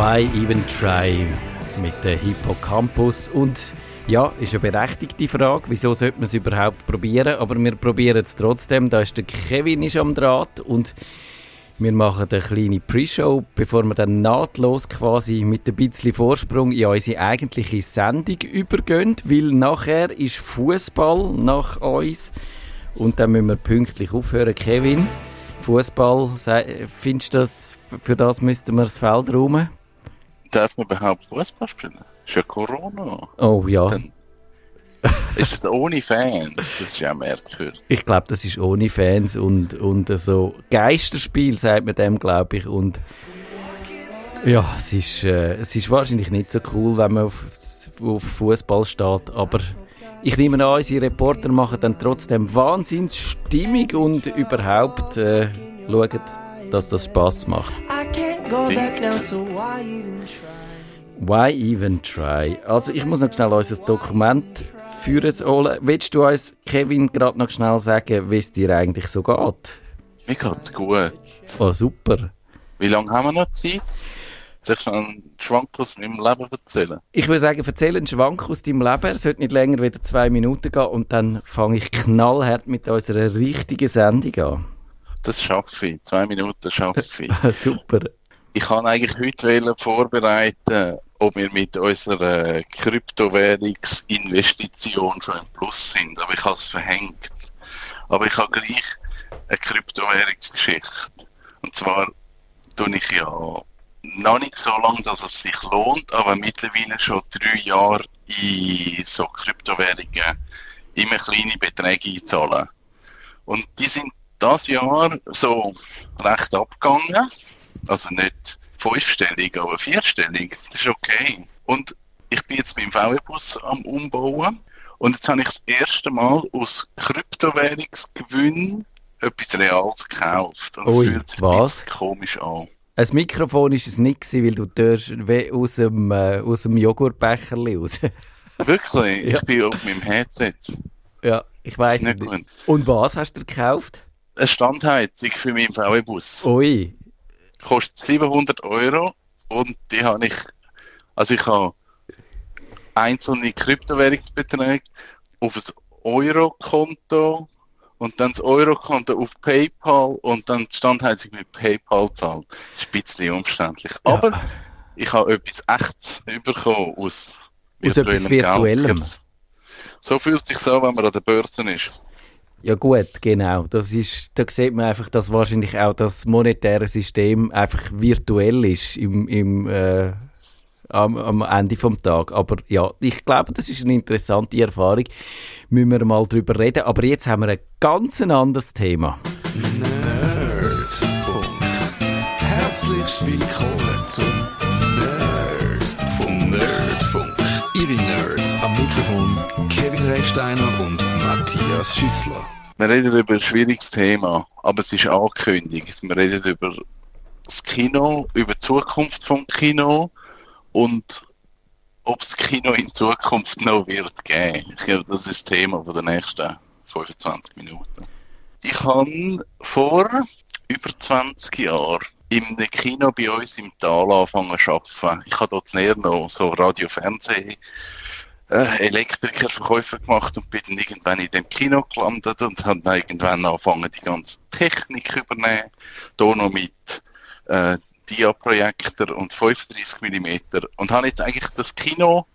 Why Even Try mit der Hippocampus und ja, ist eine berechtigte Frage, wieso sollte man es überhaupt probieren, aber wir probieren es trotzdem. Da ist der Kevin ist am Draht und wir machen eine kleine Pre-Show, bevor wir dann nahtlos quasi mit ein bisschen Vorsprung in unsere eigentliche Sendung übergehen, weil nachher ist Fußball nach uns und dann müssen wir pünktlich aufhören. Kevin, Fußball, findest du das, für das müssten wir das Feld räumen? Darf man überhaupt Fußball spielen? Ist ja Corona. Oh ja. Dann ist das ohne Fans? Das ist ja merkwürdig. Ich glaube, das ist ohne Fans und, und so Geisterspiel, sagt man dem, glaube ich. Und ja, es ist, äh, es ist wahrscheinlich nicht so cool, wenn man auf, auf Fußball steht, aber ich nehme an, unsere Reporter machen dann trotzdem Wahnsinnsstimmung und überhaupt äh, schauen, dass das Spaß macht. Why even try? Also ich muss noch schnell unser Dokument führen holen. Willst du uns, Kevin, gerade noch schnell sagen, wie es dir eigentlich so geht? Mir geht's gut. Oh, super. Wie lange haben wir noch Zeit? Soll ich schon einen Schwank aus meinem Leben erzählen? Ich würde sagen, erzähle einen Schwank aus deinem Leben. Es sollte nicht länger wieder zwei Minuten gehen und dann fange ich knallhart mit unserer richtigen Sendung an. Das schaffe ich. Zwei Minuten schaffe ich. Super. Ich kann eigentlich heute vorbereiten, ob wir mit unserer Kryptowährungsinvestition schon im Plus sind. Aber ich habe es verhängt. Aber ich habe gleich eine Kryptowährungsgeschichte. Und zwar tue ich ja noch nicht so lange, dass es sich lohnt, aber mittlerweile schon drei Jahre in so Kryptowährungen immer kleine Beträge einzahlen. Und die sind das Jahr so recht abgegangen. Also nicht fünfstellig, aber vierstellig. Das ist okay. Und ich bin jetzt beim VW-Bus am Umbauen. Und jetzt habe ich das erste Mal aus Kryptowährungsgewinn etwas Reales gekauft. Und Ui, fühlt sich was? komisch an. Ein Mikrofon ist es nicht gewesen, weil du tust aus dem, äh, aus dem Joghurtbecher raus. Wirklich? Ja. Ich bin auf meinem Headset. Ja, ich weiß nicht. nicht. Und was hast du gekauft? Eine Standheizung für meinen VW-Bus. Ui. Kostet 700 Euro und die habe ich, also ich habe einzelne Kryptowährungsbeträge auf ein Euro-Konto und dann das Euro-Konto auf PayPal und dann die Standheizung mit PayPal zahlen. Das ist ein bisschen umständlich. Ja. Aber ich habe etwas Echtes bekommen aus, aus etwas Virtuellem. So fühlt es sich so, wenn man an der Börse ist. Ja gut, genau. Das ist, da sieht man einfach, dass wahrscheinlich auch das monetäre System einfach virtuell ist im, im äh, am, am Ende vom Tag. Aber ja, ich glaube, das ist eine interessante Erfahrung. Müssen wir mal drüber reden. Aber jetzt haben wir ein ganz anderes Thema. Nerdfunk. Herzlich willkommen zum Nerd Recksteiner und Matthias Schüssler. Wir reden über ein schwieriges Thema, aber es ist angekündigt. Wir reden über das Kino, über die Zukunft vom Kino und ob es Kino in Zukunft noch wird geben. Ich glaube, das ist das Thema der nächsten 25 Minuten. Ich habe vor über 20 Jahren im Kino bei uns im Tal angefangen zu arbeiten. Ich habe dort näher noch so Radio, Fernsehen, äh, Elektriker, Verkäufer gemacht und bin dann irgendwann in dem Kino gelandet und habe dann irgendwann angefangen, die ganze Technik übernehmen. Hier noch mit äh, Dia-Projektor und 35 mm und habe jetzt eigentlich das Kino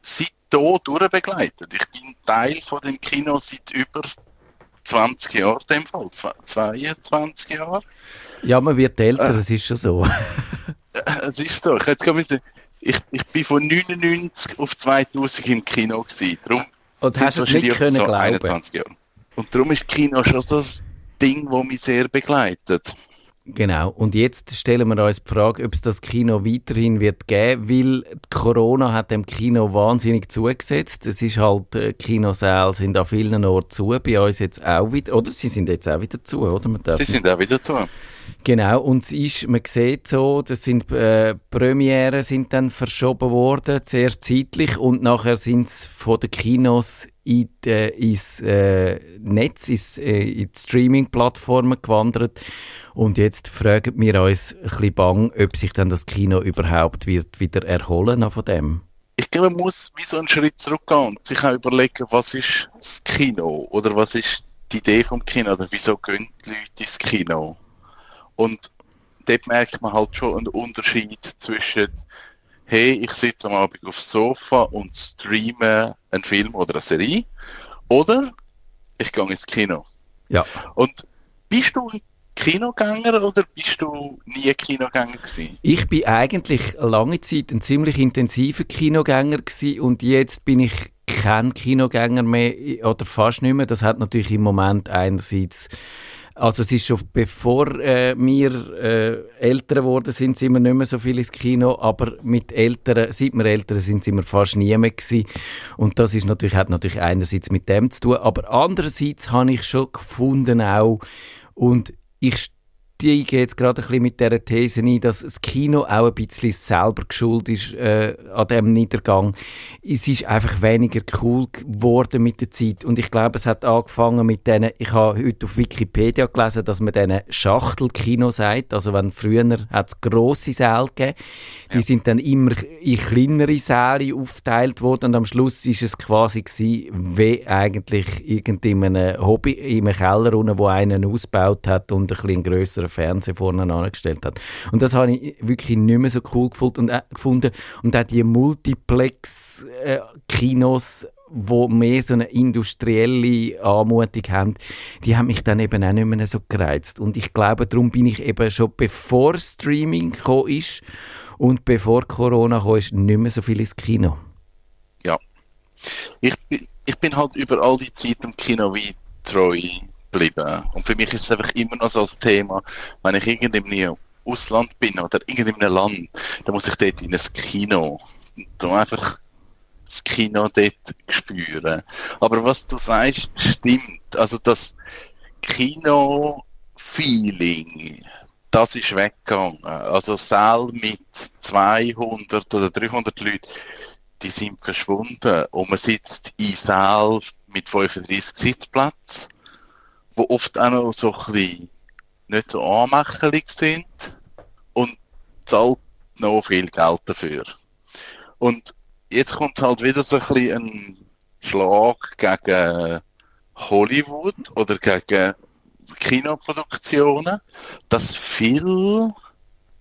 seit hier durchbegleitet. Ich bin Teil von dem Kino seit über 20 Jahren, in dem Fall, 22 Jahre. Ja, man wird älter, äh, das ist schon so. es ist so. Ich, jetzt müssen, ich, ich bin von 99 auf 2000 im Kino gewesen. Darum und hast es nicht können so glauben? 21 Jahre. Und darum ist Kino schon so ein Ding, das mich sehr begleitet. Genau. Und jetzt stellen wir uns die Frage, ob es das Kino weiterhin wird geben, weil Corona hat dem Kino wahnsinnig zugesetzt. Es ist halt, äh, Kinosäle sind an vielen Orten zu, bei uns jetzt auch wieder, oder sie sind jetzt auch wieder zu, oder? sie sind auch wieder zu. Genau, und es ist, man sieht so, das sind, äh, Premiere sind dann verschoben worden, zuerst zeitlich und nachher sind es von den Kinos in die, ins äh, Netz, ins, äh, in die Streaming-Plattformen gewandert. Und jetzt fragen wir uns ein bisschen bang, ob sich dann das Kino überhaupt wird wieder erholen von dem. Ich glaube, man muss wie so einen Schritt zurückgehen und sich auch überlegen, was ist das Kino oder was ist die Idee vom Kino oder wieso gehen die Leute ins Kino? Und dort merkt man halt schon einen Unterschied zwischen hey, ich sitze am Abend aufs Sofa und streame einen Film oder eine Serie oder ich gehe ins Kino. Ja. Und bist du ein Kinogänger oder bist du nie Kinogänger gewesen? Ich bin eigentlich lange Zeit ein ziemlich intensiver Kinogänger gewesen und jetzt bin ich kein Kinogänger mehr oder fast nicht mehr. Das hat natürlich im Moment einerseits also es ist schon bevor äh, wir äh, älter geworden sind, sind wir nicht mehr so viel ins Kino, aber mit Älteren, seit wir älter sind, sind wir fast nie mehr gewesen. Und das ist natürlich, hat natürlich einerseits mit dem zu tun, aber andererseits habe ich schon gefunden auch, und ich steige jetzt gerade ein bisschen mit dieser These ein, dass das Kino auch ein bisschen selber geschuld ist äh, an diesem Niedergang. Es ist einfach weniger cool geworden mit der Zeit und ich glaube, es hat angefangen mit denen, ich habe heute auf Wikipedia gelesen, dass man denen Schachtelkino sagt, also wenn früher hat es grosse Säle gegeben, die ja. sind dann immer in kleinere Säle aufgeteilt worden und am Schluss ist es quasi gewesen, wie eigentlich irgendein Hobby in einem Keller unten, wo einen ausgebaut hat und ein bisschen größeren Fernseher vorne angestellt hat. Und das habe ich wirklich nicht mehr so cool gefunden. Und, äh, auch die Multiplex-Kinos, wo mehr so eine industrielle Anmutung haben, die haben mich dann eben auch nicht mehr so gereizt. Und ich glaube, darum bin ich eben schon bevor Streaming gekommen ist und bevor Corona kam, ist, nicht mehr so viel ins Kino. Ja. Ich, ich bin halt über all die Zeit im Kino wie treu geblieben. Und für mich ist es einfach immer noch so ein Thema, wenn ich irgendeinem Ausland bin oder irgendeinem Land, dann muss ich dort in ein Kino und einfach das Kino dort spüren. Aber was du sagst, stimmt. Also das Kino-Feeling, das ist weggegangen. Also Saal mit 200 oder 300 Leuten, die sind verschwunden. Und man sitzt in Saal mit 35 Sitzplätzen die oft auch noch so ein bisschen nicht so anmächerlich sind und zahlt noch viel Geld dafür. Und jetzt kommt halt wieder so ein bisschen ein Schlag gegen Hollywood oder gegen Kinoproduktionen, dass viel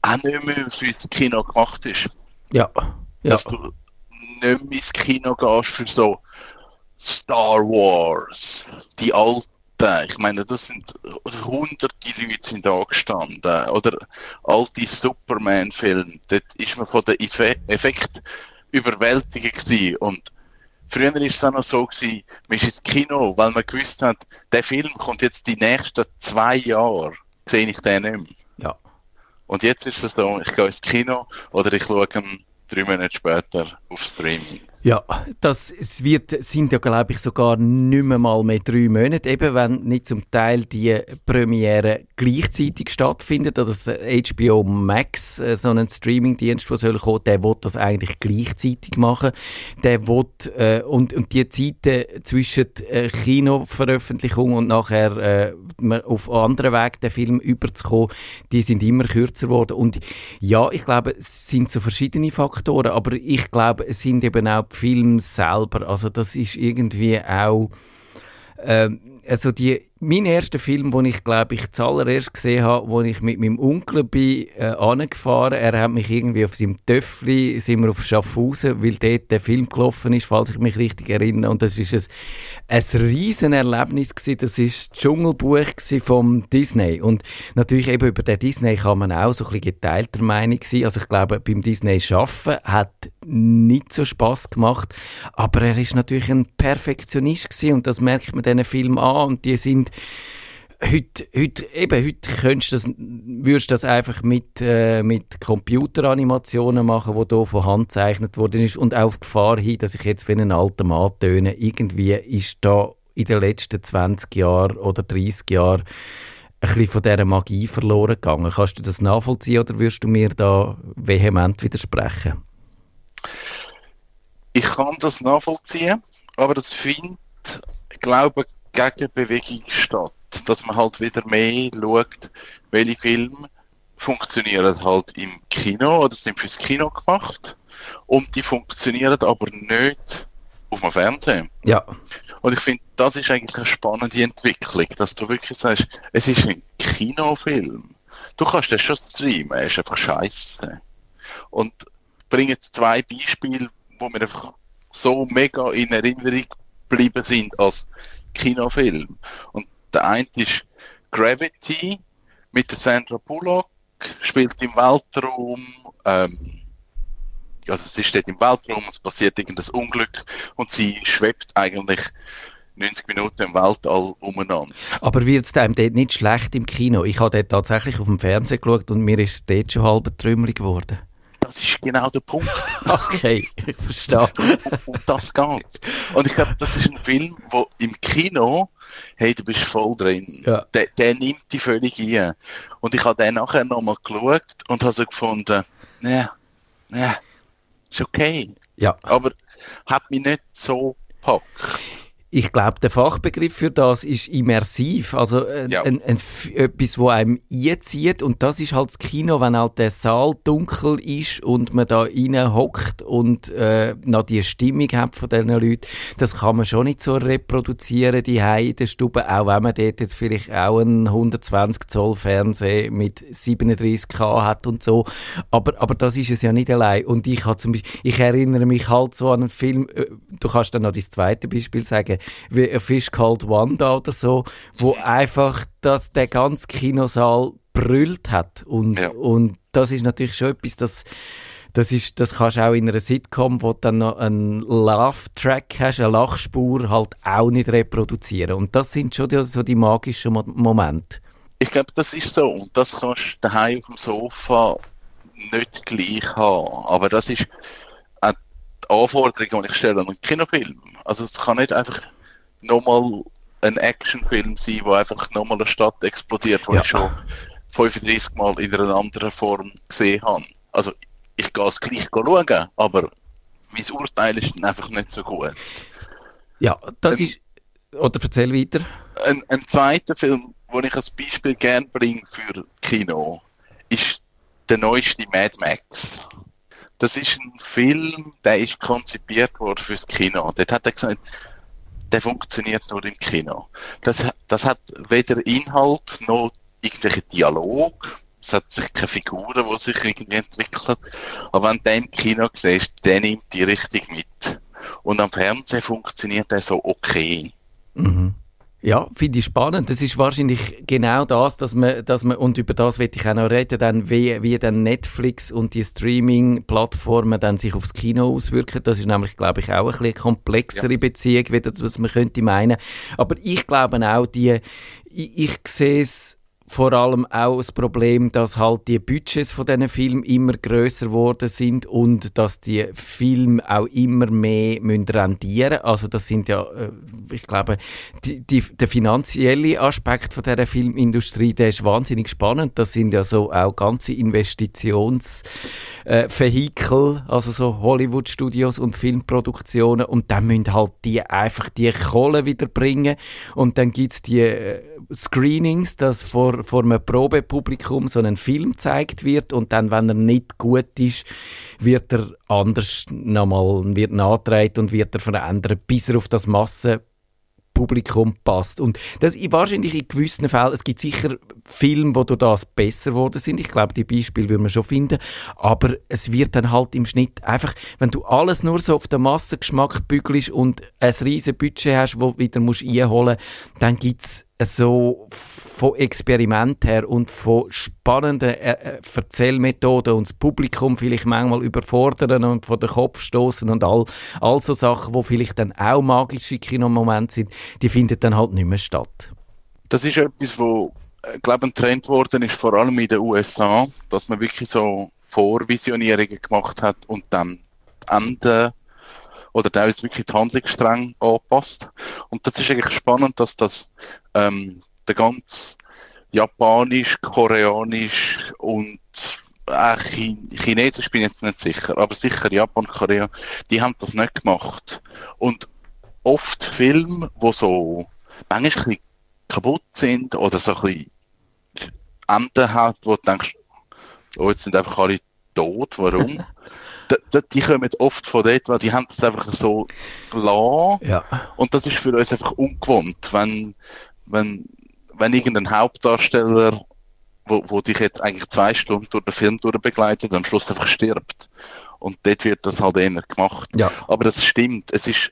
auch nicht mehr fürs Kino gemacht ist. Ja. ja. Dass du nicht mehr ins Kino gehst für so Star Wars, die alten ich meine, das sind hunderte Leute sind da gestanden. Oder alte Superman-Filme. Dort ist man von den Effekt überwältigt gewesen. Und früher war es auch noch so gewesen, man ist ins Kino, weil man gewusst hat, der Film kommt jetzt die nächsten zwei Jahre. Sehe ich den nicht mehr. Ja. Und jetzt ist es so, ich gehe ins Kino oder ich schaue ihn drei Monate später auf Streaming. Ja, das es wird, sind ja, glaube ich, sogar nicht mehr mal mehr drei Monate, eben wenn nicht zum Teil die Premiere gleichzeitig stattfindet, oder das HBO Max, äh, so ein Streamingdienst, der soll kommen, der will das eigentlich gleichzeitig machen. Der will, äh, und, und die Zeiten zwischen äh, Kinoveröffentlichung und nachher äh, auf anderen Weg den Film überzukommen, die sind immer kürzer geworden. Und ja, ich glaube, es sind so verschiedene Faktoren, aber ich glaube, es sind eben auch Film selber. Also das ist irgendwie auch ähm, also die mein erster Film, den ich glaube ich zuallererst gesehen habe, wo ich mit meinem Onkel bin äh, angefahren. Er hat mich irgendwie auf seinem Töffli, sind wir auf Schaffhausen, weil dort der Film gelaufen ist, falls ich mich richtig erinnere. Und das ist ein, ein riesen Erlebnis gewesen. Das ist das Dschungelbuch vom Disney. Und natürlich eben über den Disney kann man auch so ein bisschen geteilter Meinung sein. Also ich glaube, beim Disney Schaffen hat nicht so Spaß gemacht, aber er ist natürlich ein Perfektionist gewesen und das merkt man diesen Film an und die sind heute, heute, eben, heute könntest das, würdest du das einfach mit, äh, mit Computeranimationen machen, die hier von Hand gezeichnet worden ist und auf Gefahr hin, dass ich jetzt wie ein alter Mann töne. Irgendwie ist da in den letzten 20 Jahren oder 30 Jahren ein bisschen von dieser Magie verloren gegangen. Kannst du das nachvollziehen oder würdest du mir da vehement widersprechen? Ich kann das nachvollziehen, aber das finde glaube Gegenbewegung statt. Dass man halt wieder mehr schaut, welche Filme funktionieren halt im Kino oder sind fürs Kino gemacht und die funktionieren aber nicht auf dem Fernsehen. Ja. Und ich finde, das ist eigentlich eine spannende Entwicklung, dass du wirklich sagst, es ist ein Kinofilm. Du kannst das schon streamen, er ist einfach scheiße. Und ich bringe jetzt zwei Beispiele, wo mir einfach so mega in Erinnerung geblieben sind als Kinofilm. Und der eine ist Gravity mit der Sandra Bullock, spielt im Weltraum, ähm, also sie steht im Weltraum, es passiert irgendein Unglück und sie schwebt eigentlich 90 Minuten im Weltall umeinander. Aber wird es einem dort nicht schlecht im Kino? Ich habe dort tatsächlich auf dem Fernsehen geschaut und mir ist dort schon halb trümmelig geworden. Das ist genau der Punkt. Okay, ich verstehe. Und, und das geht. Und ich glaube, das ist ein Film, wo im Kino, hey, du bist voll drin. Ja. Der, der nimmt die völlig ein. Und ich habe den nachher nochmal geschaut und habe so gefunden, ne, ne, ist okay. Ja. Aber hat mich nicht so gepackt. Ich glaube, der Fachbegriff für das ist immersiv, also äh, Ja. ein, ein, etwas, wo einem einzieht. Und das ist halt das Kino, wenn halt der Saal dunkel ist und man da rein hockt und äh, noch die Stimmung hat von diesen Leuten, das kann man schon nicht so reproduzieren, die in der Stube, auch wenn man dort jetzt vielleicht auch einen 120 Zoll Fernseher mit 37K hat und so, aber, aber das ist es ja nicht allein. Und ich habe zum Beispiel, ich erinnere mich halt so an einen Film, äh, du kannst dann noch das zweite Beispiel sagen, wie A Fish Called Wanda oder so, wo einfach das der ganze Kinosaal brüllt hat und, Ja. und das ist natürlich schon etwas, das das ist, das kannst du auch in einer Sitcom, wo du dann noch einen Laugh-Track hast, eine Lachspur, halt auch nicht reproduzieren. Und das sind schon die, so die magischen Mo Momente. Ich glaube, das ist so. Und das kannst du daheim auf dem Sofa nicht gleich haben. Aber das ist auch die Anforderung, die ich stelle an einen Kinofilm. Also es kann nicht einfach nochmal ein Actionfilm sein, wo einfach nochmal eine Stadt explodiert, die Ja. ich schon 35 Mal in einer anderen Form gesehen habe. Also ich gehe es gleich schauen, aber mein Urteil ist dann einfach nicht so gut. Ja, das Ähm, ist... Oder erzähl weiter. Ein, ein zweiter Film, den ich als Beispiel gerne bringe für Kino, ist der neueste Mad Max. Das ist ein Film, der ist konzipiert worden fürs Kino. Dort hat er gesagt, der funktioniert nur im Kino. Das, hat- das hat weder Inhalt noch irgendwelche Dialog. Es hat sich keine Figuren, die sich irgendwie entwickeln. Aber wenn du den im Kino siehst, der nimmt die richtig mit. Und am Fernsehen funktioniert der so okay. Mhm. Ja, finde ich spannend. Das ist wahrscheinlich genau das, dass man, dass man und über das will ich auch noch reden, dann wie, wie dann Netflix und die Streaming-Plattformen dann sich aufs Kino auswirken. Das ist nämlich, glaube ich, auch ein bisschen komplexere Beziehung, wie das, was man könnte meinen. Aber ich glaube auch, die, ich, ich sehe es vor allem auch das Problem, dass halt die Budgets von diesen Filmen immer größer geworden sind und dass die Filme auch immer mehr müssen rendieren. Also das sind ja, äh, ich glaube, die, die, der finanzielle Aspekt von dieser Filmindustrie, der ist wahnsinnig spannend. Das sind ja so auch ganze Investitionsvehikel, äh, also so Hollywood-Studios und Filmproduktionen. Und dann müssen halt die einfach die Kohle wiederbringen. Und dann gibt's die äh, Screenings, dass vor, vor einem Probepublikum so ein Film gezeigt wird und dann, wenn er nicht gut ist, wird er anders nochmal, wird und wird er verändert, bis er auf das Massenpublikum passt. Und das wahrscheinlich in gewissen Fällen, es gibt sicher Filme, wo durch das besser geworden sind. Ich glaube, die Beispiele würden wir schon finden. Aber es wird dann halt im Schnitt einfach, wenn du alles nur so auf den Massengeschmack bügelst und ein riesen Budget hast, wo wieder musst einholen musst, dann gibt's so von Experiment her und von spannenden äh, äh, Erzählmethoden und das Publikum vielleicht manchmal überfordern und vor den Kopf stoßen und all, all so Sachen, wo vielleicht dann auch magische Kinomomente sind, die finden dann halt nicht mehr statt. Das ist etwas, wo, äh, glaube ein Trend worden ist, vor allem in den USA, dass man wirklich so Vorvisionierungen gemacht hat und dann die Enden oder teilweise wirklich die Handlungsstränge angepasst. Und das ist eigentlich spannend, dass das ähm, der ganz japanisch, koreanisch und äh, Chin Chinesisch bin ich jetzt nicht sicher, aber sicher Japan, Korea, die haben das nicht gemacht. Und oft Filme, die so manchmal ein kaputt sind oder so ein bisschen Enden hat, wo du denkst, oh, jetzt sind einfach alle tot, warum? die, die kommen oft von dort, weil die haben das einfach so gelassen. Ja. Und das ist für uns einfach ungewohnt, wenn, wenn, wenn irgendein Hauptdarsteller, wo, wo dich jetzt eigentlich zwei Stunden durch den Film begleitet, am Schluss einfach stirbt. Und dort wird das halt eher gemacht. Ja. Aber das stimmt, es ist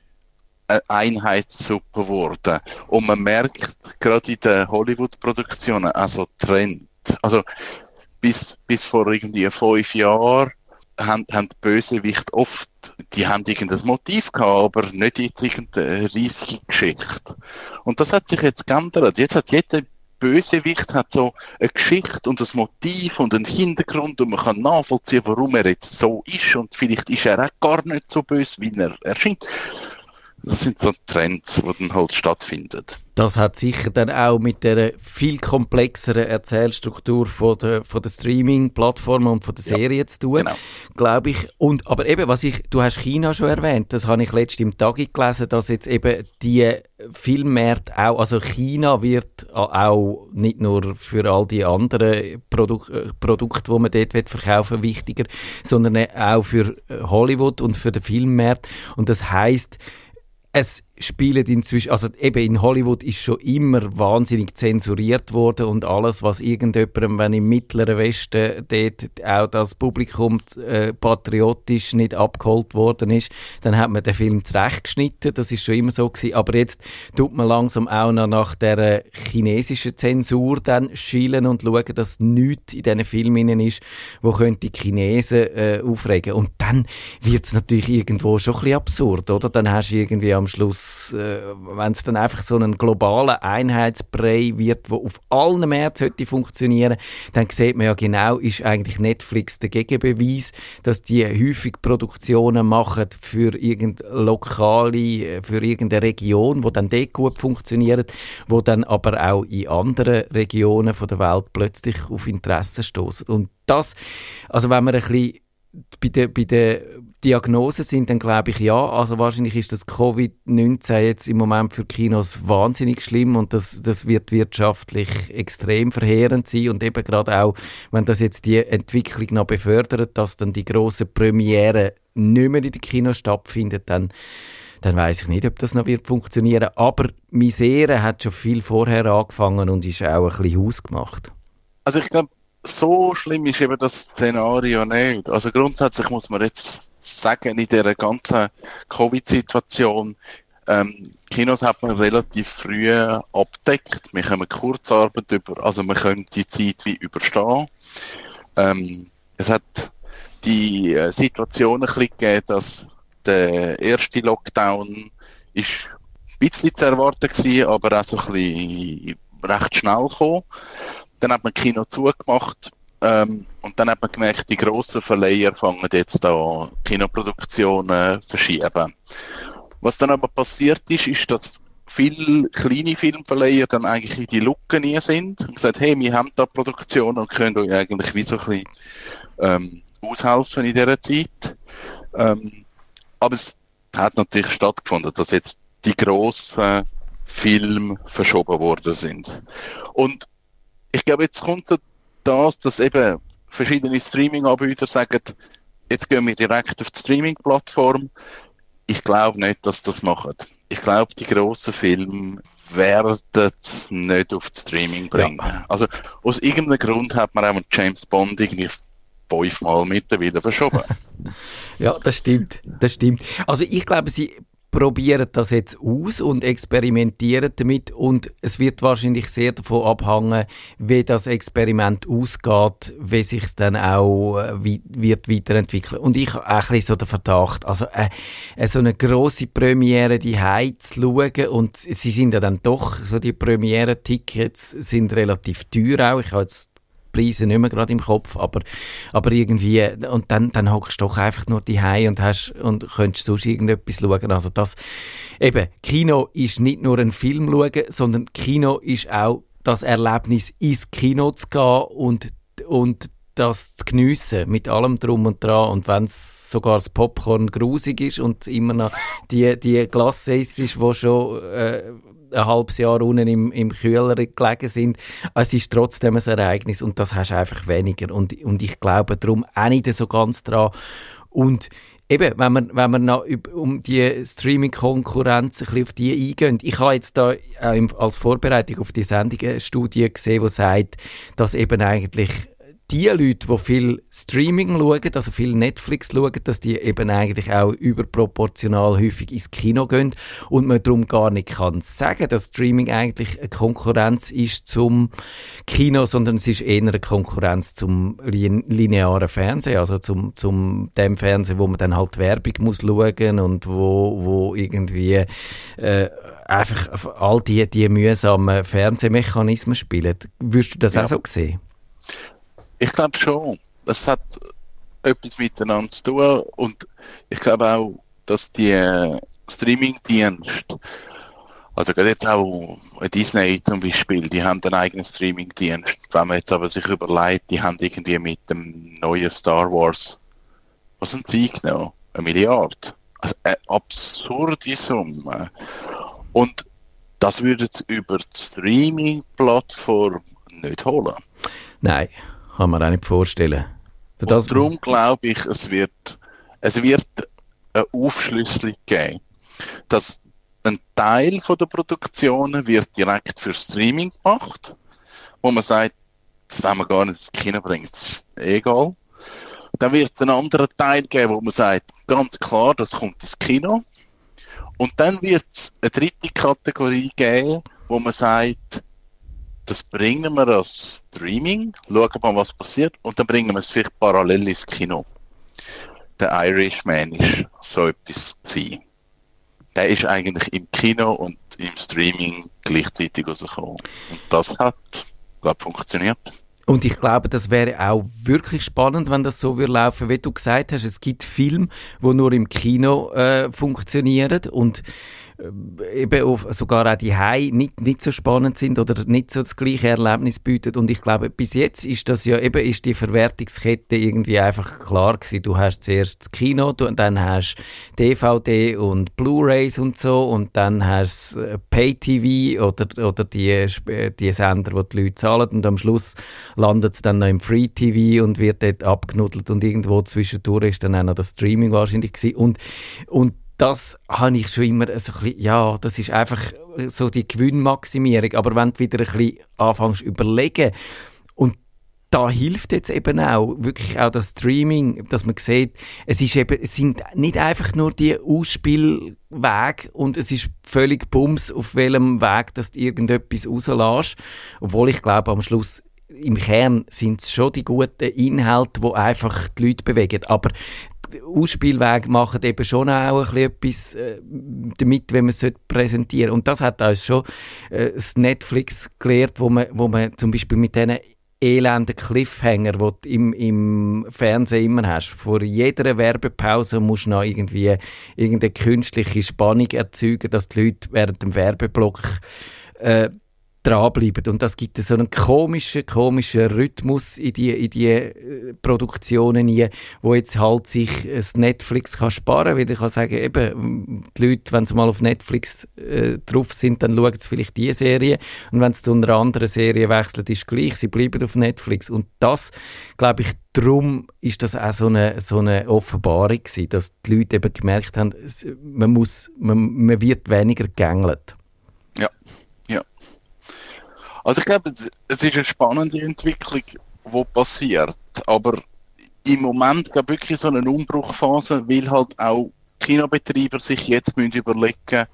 eine Einheitssuppe geworden. Und man merkt gerade in den Hollywood-Produktionen also Trend. Also bis, bis vor irgendwie fünf Jahren haben, haben die Bösewicht oft, die haben irgendein Motiv gehabt, aber nicht jetzt irgendeine riesige Geschichte. Und das hat sich jetzt geändert. Jetzt hat jeder Bösewicht hat so eine Geschichte und ein Motiv und einen Hintergrund und man kann nachvollziehen, warum er jetzt so ist und vielleicht ist er auch gar nicht so böse, wie er erscheint. Das sind so Trends, die dann halt stattfinden. Das hat sicher dann auch mit der viel komplexeren Erzählstruktur von der, von der Streaming-Plattformen und von der ja, Serie zu tun, genau. glaube ich. Und, aber eben, was ich, du hast China schon erwähnt, das habe ich letztens im Tag gelesen, dass jetzt eben die Filmmärkte auch, also China wird auch nicht nur für all die anderen Produk äh, Produkte, die man dort verkaufen wichtiger, sondern auch für Hollywood und für den Filmmarkt. Und das heißt es spielen inzwischen, also eben in Hollywood ist schon immer wahnsinnig zensuriert worden und alles, was irgendjemandem, wenn im Mittleren Westen dort auch das Publikum äh, patriotisch nicht abgeholt worden ist, dann hat man den Film zurechtgeschnitten, das ist schon immer so gewesen, aber jetzt tut man langsam auch noch nach der chinesischen Zensur dann schielen und schauen, dass nichts in diesen Filmen ist, wo könnte die Chinesen äh, aufregen. Und dann wird es natürlich irgendwo schon ein bisschen absurd, oder? Dann hast du irgendwie am Schluss äh, wenn es dann einfach so ein globaler Einheitsbrei wird, wo auf allen Märkten funktionieren, dann sieht man ja genau, ist eigentlich Netflix der Gegenbeweis, dass die häufig Produktionen machen für irgendeine lokale, äh, für irgendeine Region, wo dann dort gut funktioniert, wo dann aber auch in anderen Regionen von der Welt plötzlich auf Interesse stoßen. Und das, also wenn man ein bisschen bei der, bei der Diagnose sind, dann glaube ich ja. Also wahrscheinlich ist das Covid-19 jetzt im Moment für Kinos wahnsinnig schlimm und das, das wird wirtschaftlich extrem verheerend sein und eben gerade auch, wenn das jetzt die Entwicklung noch befördert, dass dann die große Premiere nicht mehr in den Kinos stattfindet, dann dann weiß ich nicht, ob das noch wird funktionieren. Aber Misere hat schon viel vorher angefangen und ist auch ein bisschen ausgemacht. Also ich glaube, so schlimm ist eben das Szenario nicht. Also grundsätzlich muss man jetzt sagen, in dieser ganzen Covid-Situation, ähm, Kinos hat man relativ früh abdeckt. Wir können Kurzarbeit über, also man können die Zeit wie überstehen. Ähm, es hat die äh, Situation ein bisschen gegeben, dass der erste Lockdown ist ein bisschen zu erwarten gewesen, aber auch so ein bisschen recht schnell gekommen. Dann hat man Kino zugemacht ähm, und dann hat man gemerkt, die grossen Verleiher fangen jetzt da Kinoproduktionen verschieben. Was dann aber passiert ist, ist, dass viele kleine Filmverleiher dann eigentlich in die Lücke nie sind und gesagt, hey, wir haben da Produktion und können euch eigentlich wie so ein bisschen ähm, aushelfen in dieser Zeit. Ähm, aber es hat natürlich stattgefunden, dass jetzt die grossen Filme verschoben worden sind. Und ich glaube, jetzt kommt so das, dass eben verschiedene Streaming-Anbieter sagen, jetzt gehen wir direkt auf die Streaming-Plattform. Ich glaube nicht, dass das machen. Ich glaube, die grossen Filme werden es nicht auf das Streaming bringen. Ja. Also aus irgendeinem Grund hat man auch James Bond irgendwie fünfmal mittlerweile verschoben. ja, das stimmt. Das stimmt. Also ich glaube, sie probieren das jetzt aus und experimentieren damit und es wird wahrscheinlich sehr davon abhängen, wie das Experiment ausgeht, wie sich es dann auch äh, wie, wird weiterentwickeln. Und ich habe auch ein bisschen so den Verdacht, also äh, äh, so eine große Premiere die zu schauen und sie sind ja dann doch, so die Premiere-Tickets sind relativ teuer auch. Ich habe jetzt Preise nicht mehr gerade im Kopf, aber, aber irgendwie, und dann, dann hockst du doch einfach nur die und hast, und könntest sonst irgendetwas schauen. Also das, eben, Kino ist nicht nur ein Film schauen, sondern Kino ist auch das Erlebnis, ins Kino zu gehen und, und das zu geniessen, mit allem drum und dran. Und wenn sogar das Popcorn grusig ist und immer noch die, die Glasse ist, die schon äh, ein halbes Jahr unten im, im Kühler gelegen sind, es ist trotzdem ein Ereignis und das hast du einfach weniger. Und, und ich glaube darum auch nicht so ganz dran. Und eben, wenn man, wenn man noch um die Streaming-Konkurrenz ein bisschen auf die eingehen. Ich habe jetzt da äh, als Vorbereitung auf die Sendung eine Studie gesehen, die sagt, dass eben eigentlich die Leute, die viel Streaming schauen, also viel Netflix schauen, dass die eben eigentlich auch überproportional häufig ins Kino gehen und man darum gar nicht kann sagen, dass Streaming eigentlich eine Konkurrenz ist zum Kino, sondern es ist eher eine Konkurrenz zum linearen Fernsehen, also zum, zum dem Fernsehen, wo man dann halt Werbung muss schauen und wo, wo irgendwie äh, einfach all die, die mühsamen Fernsehmechanismen spielen. Würdest du das ja. auch so sehen? Ich glaube schon. Das hat etwas miteinander zu tun und ich glaube auch, dass die äh, Streaming-Dienste, also gerade jetzt auch Disney zum Beispiel, die haben einen eigenen Streaming-Dienst. Wenn man jetzt aber sich überlegt, die haben irgendwie mit dem neuen Star Wars, was sind sie genau? Eine Milliarde. Also eine absurde Summe. Und das würde es über die Streaming-Plattform nicht holen. Nein, kann man auch nicht vorstellen. Für das Und darum glaube ich, es wird, es wird eine Aufschlüsselung geben, dass ein Teil von der Produktionen wird direkt für Streaming gemacht, wo man sagt, das wollen wir gar nicht ins Kino bringen, das ist egal. Dann wird es einen anderen Teil geben, wo man sagt, ganz klar, das kommt ins Kino. Und dann wird es eine dritte Kategorie geben, wo man sagt, das bringen wir als Streaming, schauen mal, was passiert, und dann bringen wir es vielleicht parallel ins Kino. Der Irishman ist so etwas gewesen. Der ist eigentlich im Kino und im Streaming gleichzeitig rausgekommen. Und das hat, glaube ich, funktioniert. Und ich glaube, das wäre auch wirklich spannend, wenn das so würde laufen, wie du gesagt hast. Es gibt Filme, die nur im Kino äh, funktionieren und eben auf, sogar auch die Hai nicht, nicht so spannend sind oder nicht so das gleiche Erlebnis bieten. Und ich glaube, bis jetzt ist das ja eben, ist die Verwertungskette irgendwie einfach klar gewesen. Du hast zuerst das Kino, du, dann hast DVD und Blu-Rays und so und dann hast äh, Pay-TV oder, oder die, die Sender, wo die Leute zahlen und am Schluss landet es dann noch im Free-TV und wird dort abgenuddelt und irgendwo zwischendurch ist dann auch noch das Streaming wahrscheinlich gewesen. Und, und das habe ich schon immer so ein bisschen, ja, das ist einfach so die Gewinnmaximierung. Aber wenn du wieder ein bisschen anfängst überlegen und da hilft jetzt eben auch wirklich auch das Streaming, dass man sieht, es ist eben, es sind nicht einfach nur die Ausspielwege und es ist völlig Bums, auf welchem Weg dass du irgendetwas rauslässt. Obwohl ich glaube, am Schluss im Kern sind es schon die guten Inhalte, die einfach die Leute bewegen. Aber Ausspielwege machen eben schon auch etwas äh, damit, wenn man es präsentieren Und das hat uns schon äh, das Netflix gelehrt, wo man, wo man zum Beispiel mit diesen elenden Cliffhanger, die du im, im Fernsehen immer hast. Vor jeder Werbepause musst du noch irgendwie irgendeine künstliche Spannung erzeugen, dass die Leute während dem Werbeblock äh, dranbleiben. Und das gibt so einen komischen, komischen Rhythmus in die, in die äh, Produktionen hier, wo jetzt halt sich das Netflix kann sparen, weil ich kann sagen, eben, die Leute, wenn sie mal auf Netflix äh, drauf sind, dann schauen sie vielleicht diese Serie und wenn sie zu einer anderen Serie wechseln, ist gleich, sie bleiben auf Netflix. Und das, glaube ich, darum ist das auch so eine, so eine Offenbarung gewesen, dass die Leute eben gemerkt haben, man muss, man, man wird weniger gegängelt. Ja. Also ich glaube, es, ist eine spannende Entwicklung, die passiert. Aber im Moment glaube wirklich so eine Umbruchphase, weil halt auch Kinobetreiber sich jetzt müssen überlegen,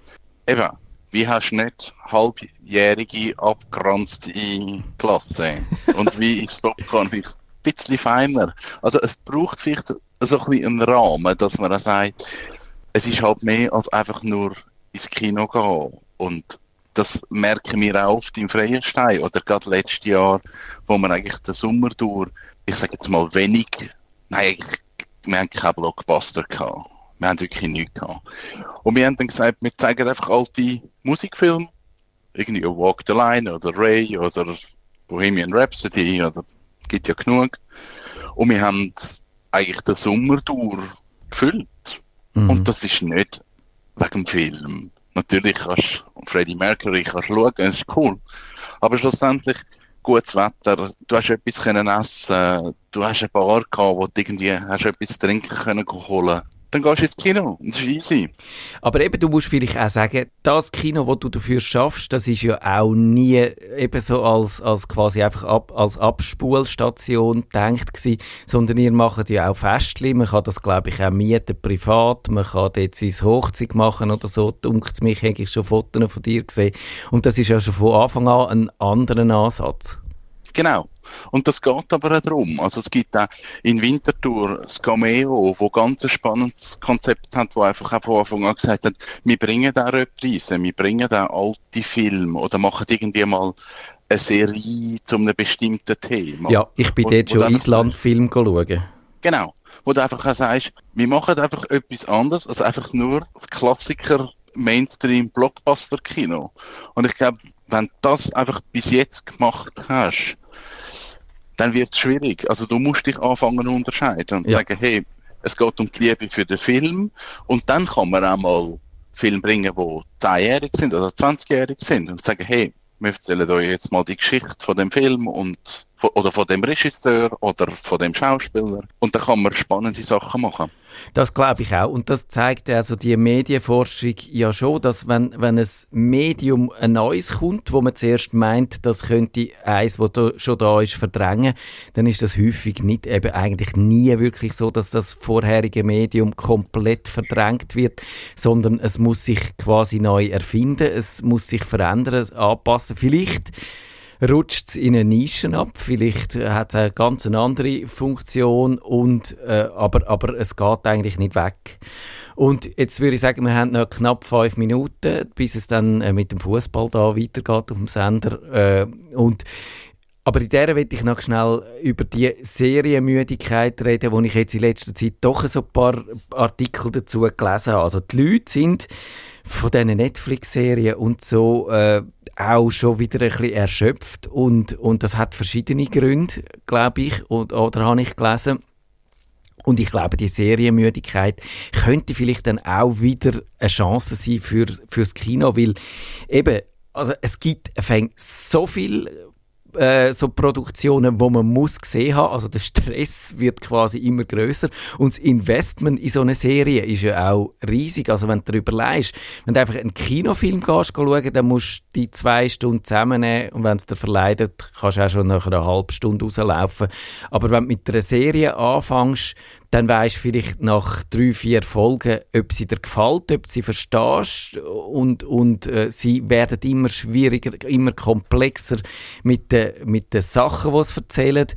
eben, wie hast du nicht halbjährige abgeranzte Klasse? Und wie ist Popcorn ein bisschen feiner? Also es braucht vielleicht so ein einen Rahmen, dass man auch sagt, es ist halt mehr als einfach nur ins Kino gehen. Und das merken wir auch oft im Stein oder gerade letztes Jahr, wo wir eigentlich den Sommer durch, ich sage jetzt mal wenig, nein, wir haben keinen Blockbuster gehabt. Wir haben wirklich nichts gehabt. Und wir haben dann gesagt, wir zeigen einfach alte Musikfilme, irgendwie Walk the Line oder Ray oder Bohemian Rhapsody oder gibt ja genug. Und wir haben eigentlich den Sommer durch gefüllt. Mhm. Und das ist nicht wegen dem Film. Natürlich kannst du Freddie Mercury kannst schauen, das ist cool. Aber schlussendlich, gutes Wetter, du hast etwas können essen, du hast ein Bar gehabt, wo du irgendwie hast etwas trinken können holen dann gehst du ins Kino. Das ist easy. Aber eben, du musst vielleicht auch sagen, das Kino, das du dafür schaffst, das ist ja auch nie eben so als, als quasi einfach ab, als Abspulstation gedacht gewesen, sondern ihr macht ja auch Festli. Man kann das, glaube ich, auch mieten privat. Man kann dort sein Hochzeit machen oder so. Dunkt mich, habe ich schon Fotos von dir gesehen. Und das ist ja schon von Anfang an ein anderer Ansatz. Genau. Und das geht aber auch darum. Also es gibt auch in Winterthur das Cameo, wo ganz ein spannendes Konzept hat, wo einfach auch von Anfang an gesagt hat, wir bringen da Reprise, wir bringen da alte Filme oder machen irgendwie mal eine Serie zu einem bestimmten Thema. Ja, ich bin Wo- dort schon Island-Film schauen. Genau. Wo du einfach auch sagst, wir machen einfach etwas anderes als einfach nur das Klassiker Mainstream-Blockbuster-Kino. Und ich glaube, wenn du das einfach bis jetzt gemacht hast, dann wird es schwierig. Also du musst dich anfangen zu unterscheiden und Ja. sagen, hey, es geht um die Liebe für den Film und dann kann man auch mal Filme bringen, die 10-jährig sind oder 20-jährig sind und sagen, hey, wir erzählen euch jetzt mal die Geschichte von dem Film und oder von dem Regisseur oder von dem Schauspieler und dann kann man spannende Sachen machen. Das glaube ich auch. Und das zeigt also die Medienforschung ja schon, dass wenn, wenn ein Medium ein neues kommt, wo man zuerst meint, das könnte eins, das da, schon da ist, verdrängen, dann ist das häufig nicht, eben eigentlich nie wirklich so, dass das vorherige Medium komplett verdrängt wird, sondern es muss sich quasi neu erfinden, es muss sich verändern, anpassen. Vielleicht rutscht es in eine Nische ab. Vielleicht äh, hat es eine ganz andere Funktion, und, äh, aber, aber es geht eigentlich nicht weg. Und jetzt würde ich sagen, wir haben noch knapp fünf Minuten, bis es dann äh, mit dem Fußball da weitergeht auf dem Sender. Äh, und aber in der will ich noch schnell über die Serienmüdigkeit reden, wo ich jetzt in letzter Zeit doch so ein paar Artikel dazu gelesen habe. Also die Leute sind von diesen Netflix-Serien und so äh, auch schon wieder ein bisschen erschöpft und, und das hat verschiedene Gründe, glaube ich, und, oder habe ich gelesen. Und ich glaube, die Serienmüdigkeit könnte vielleicht dann auch wieder eine Chance sein für, fürs Kino, weil eben, also es gibt fängt so viel äh, so Produktionen, wo man muss gesehen haben. Also der Stress wird quasi immer größer und das Investment in so eine Serie ist ja auch riesig. Also wenn du darüber leist, wenn du einfach einen Kinofilm gehst, schauen, dann musst du die zwei Stunden zusammennehmen und wenn es dir verleidet, kannst du auch schon nach einer halben Stunde rauslaufen. Aber wenn du mit einer Serie anfängst, dann weisst du vielleicht nach drei, vier Folgen, ob sie dir gefällt, ob sie verstehst und, und äh, sie werden immer schwieriger, immer komplexer mit den mit den Sachen, die sie erzählen.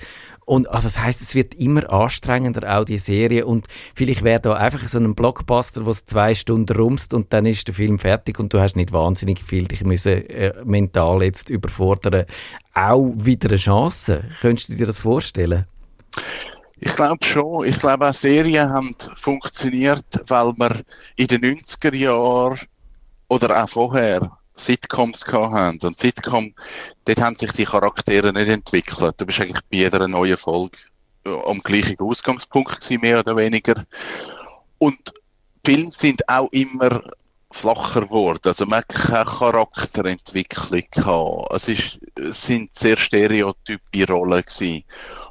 Und also das heißt, es wird immer anstrengender, auch die Serie. Und vielleicht wäre da einfach so ein Blockbuster, wo es zwei Stunden rumst und dann ist der Film fertig und du hast nicht wahnsinnig viel dich müssen äh, mental jetzt überfordern. Auch wieder eine Chance. Könntest du dir das vorstellen? Ich glaube schon. Ich glaube auch Serien haben funktioniert, weil wir in den 90er Jahren oder auch vorher Sitcoms haben. Und Sitcom, dort haben sich die Charaktere nicht entwickelt. Du bist eigentlich bei jeder neuen Folge äh, am gleichen Ausgangspunkt gewesen, mehr oder weniger. Und Filme sind auch immer flacher geworden. Also man hat keine Charakterentwicklung gehabt. Es, ist, es sind sehr stereotype Rollen gewesen.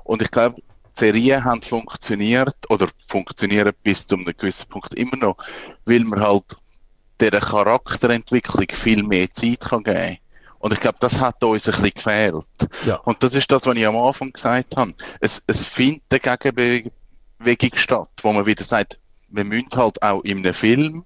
Und ich glaube, Serien haben funktioniert oder funktionieren bis zu einem gewissen Punkt immer noch, weil man halt dieser Charakterentwicklung viel mehr Zeit kann geben Und ich glaube, das hat uns ein bisschen gefehlt. Ja. Und das ist das, was ich am Anfang gesagt habe. Es, es findet eine Gegenbewegung statt, wo man wieder sagt, wir müssen halt auch in einem Film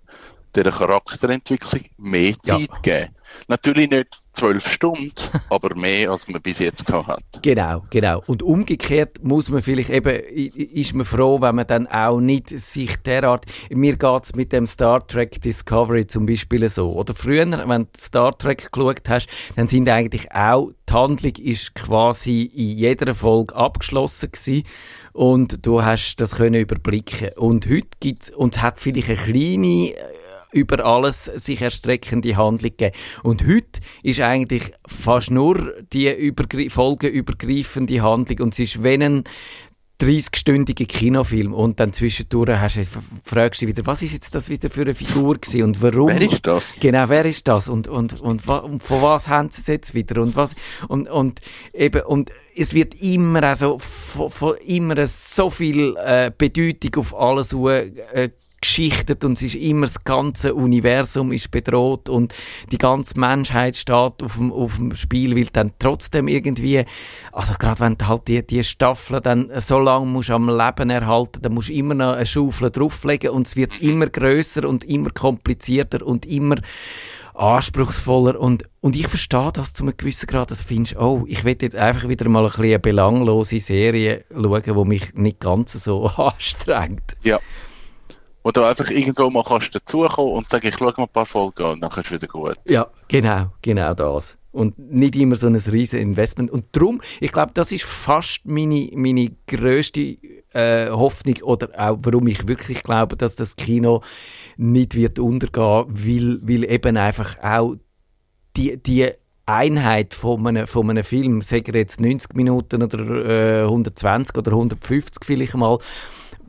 der Charakterentwicklung mehr Ja. Zeit geben. Natürlich nicht zwölf Stunden, aber mehr, als man bis jetzt gehabt hat. Genau, genau. Und umgekehrt muss man vielleicht eben, ist man froh, wenn man dann auch nicht sich derart, mir geht's mit dem Star Trek Discovery zum Beispiel so, oder früher, wenn du Star Trek geschaut hast, dann sind eigentlich auch, die Handlung ist quasi in jeder Folge abgeschlossen gewesen und du hast das können überblicken. Und heute gibt's, und es hat vielleicht eine kleine, äh, über alles sich erstreckende Handlung gegeben. Und heute ist eigentlich fast nur die übergri folgenübergreifende Handlung und es ist, wenn ein 30-stündigen Kinofilm und dann zwischendurch hast du, fragst du dich wieder, was ist jetzt das wieder für eine Figur gewesen und warum? Wer ist das? Genau, wer ist das und, und, und, und von was haben sie es jetzt wieder und was, und, und eben, und es wird immer also, von, von immer so viel äh, Bedeutung auf alles äh, geschichtet und es ist immer das ganze Universum ist bedroht und die ganze Menschheit steht auf dem, auf dem Spiel, weil dann trotzdem irgendwie, also gerade wenn du halt die, die Staffel dann so lange musst am Leben erhalten, dann musst du immer noch eine Schaufel drauflegen und es wird immer größer und immer komplizierter und immer anspruchsvoller und, und ich verstehe das zu einem gewissen Grad, dass du findest, oh, ich will jetzt einfach wieder mal ein bisschen eine belanglose Serie schauen, die mich nicht ganz so anstrengt. Ja wo du einfach irgendwo mal kannst dazukommen und sagen, ich schaue mal ein paar Folgen an dann ist es wieder gut. Ja, genau, genau das. Und nicht immer so ein riesen Investment. Und darum, ich glaube, das ist fast meine, meine grösste äh, Hoffnung oder auch, warum ich wirklich glaube, dass das Kino nicht wird untergehen, weil, weil eben einfach auch die, die Einheit von einem, von einem Film, sagen wir jetzt 90 Minuten oder äh, 120 oder 150 vielleicht mal,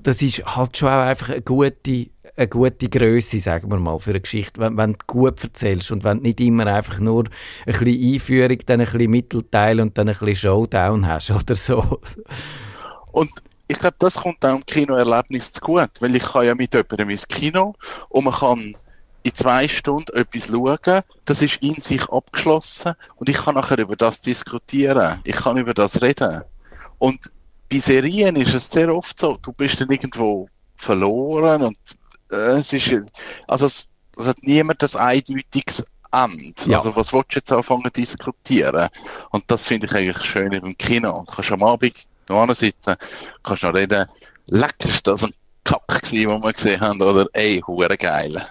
das ist halt schon auch einfach eine gute, eine gute Größe, sagen wir mal, für eine Geschichte, wenn, wenn du gut erzählst und wenn du nicht immer einfach nur ein bisschen Einführung, dann ein bisschen Mittelteil und dann ein bisschen Showdown hast oder so. Und ich glaube, das kommt auch im Kinoerlebnis zu gut, weil ich kann ja mit jemandem ins Kino und man kann in zwei Stunden etwas schauen, das ist in sich abgeschlossen und ich kann nachher über das diskutieren, ich kann über das reden. Und bei Serien ist es sehr oft so, du bist dann irgendwo verloren und äh, es ist, also es, es hat niemand das eindeutiges Ende. Ja. Also was willst du jetzt anfangen zu diskutieren? Und das finde ich eigentlich schön im Kino. Du kannst am Abend noch sitzen, kannst noch reden, leck ist das ein Kack gewesen, den wir gesehen haben, oder ey, hure geil.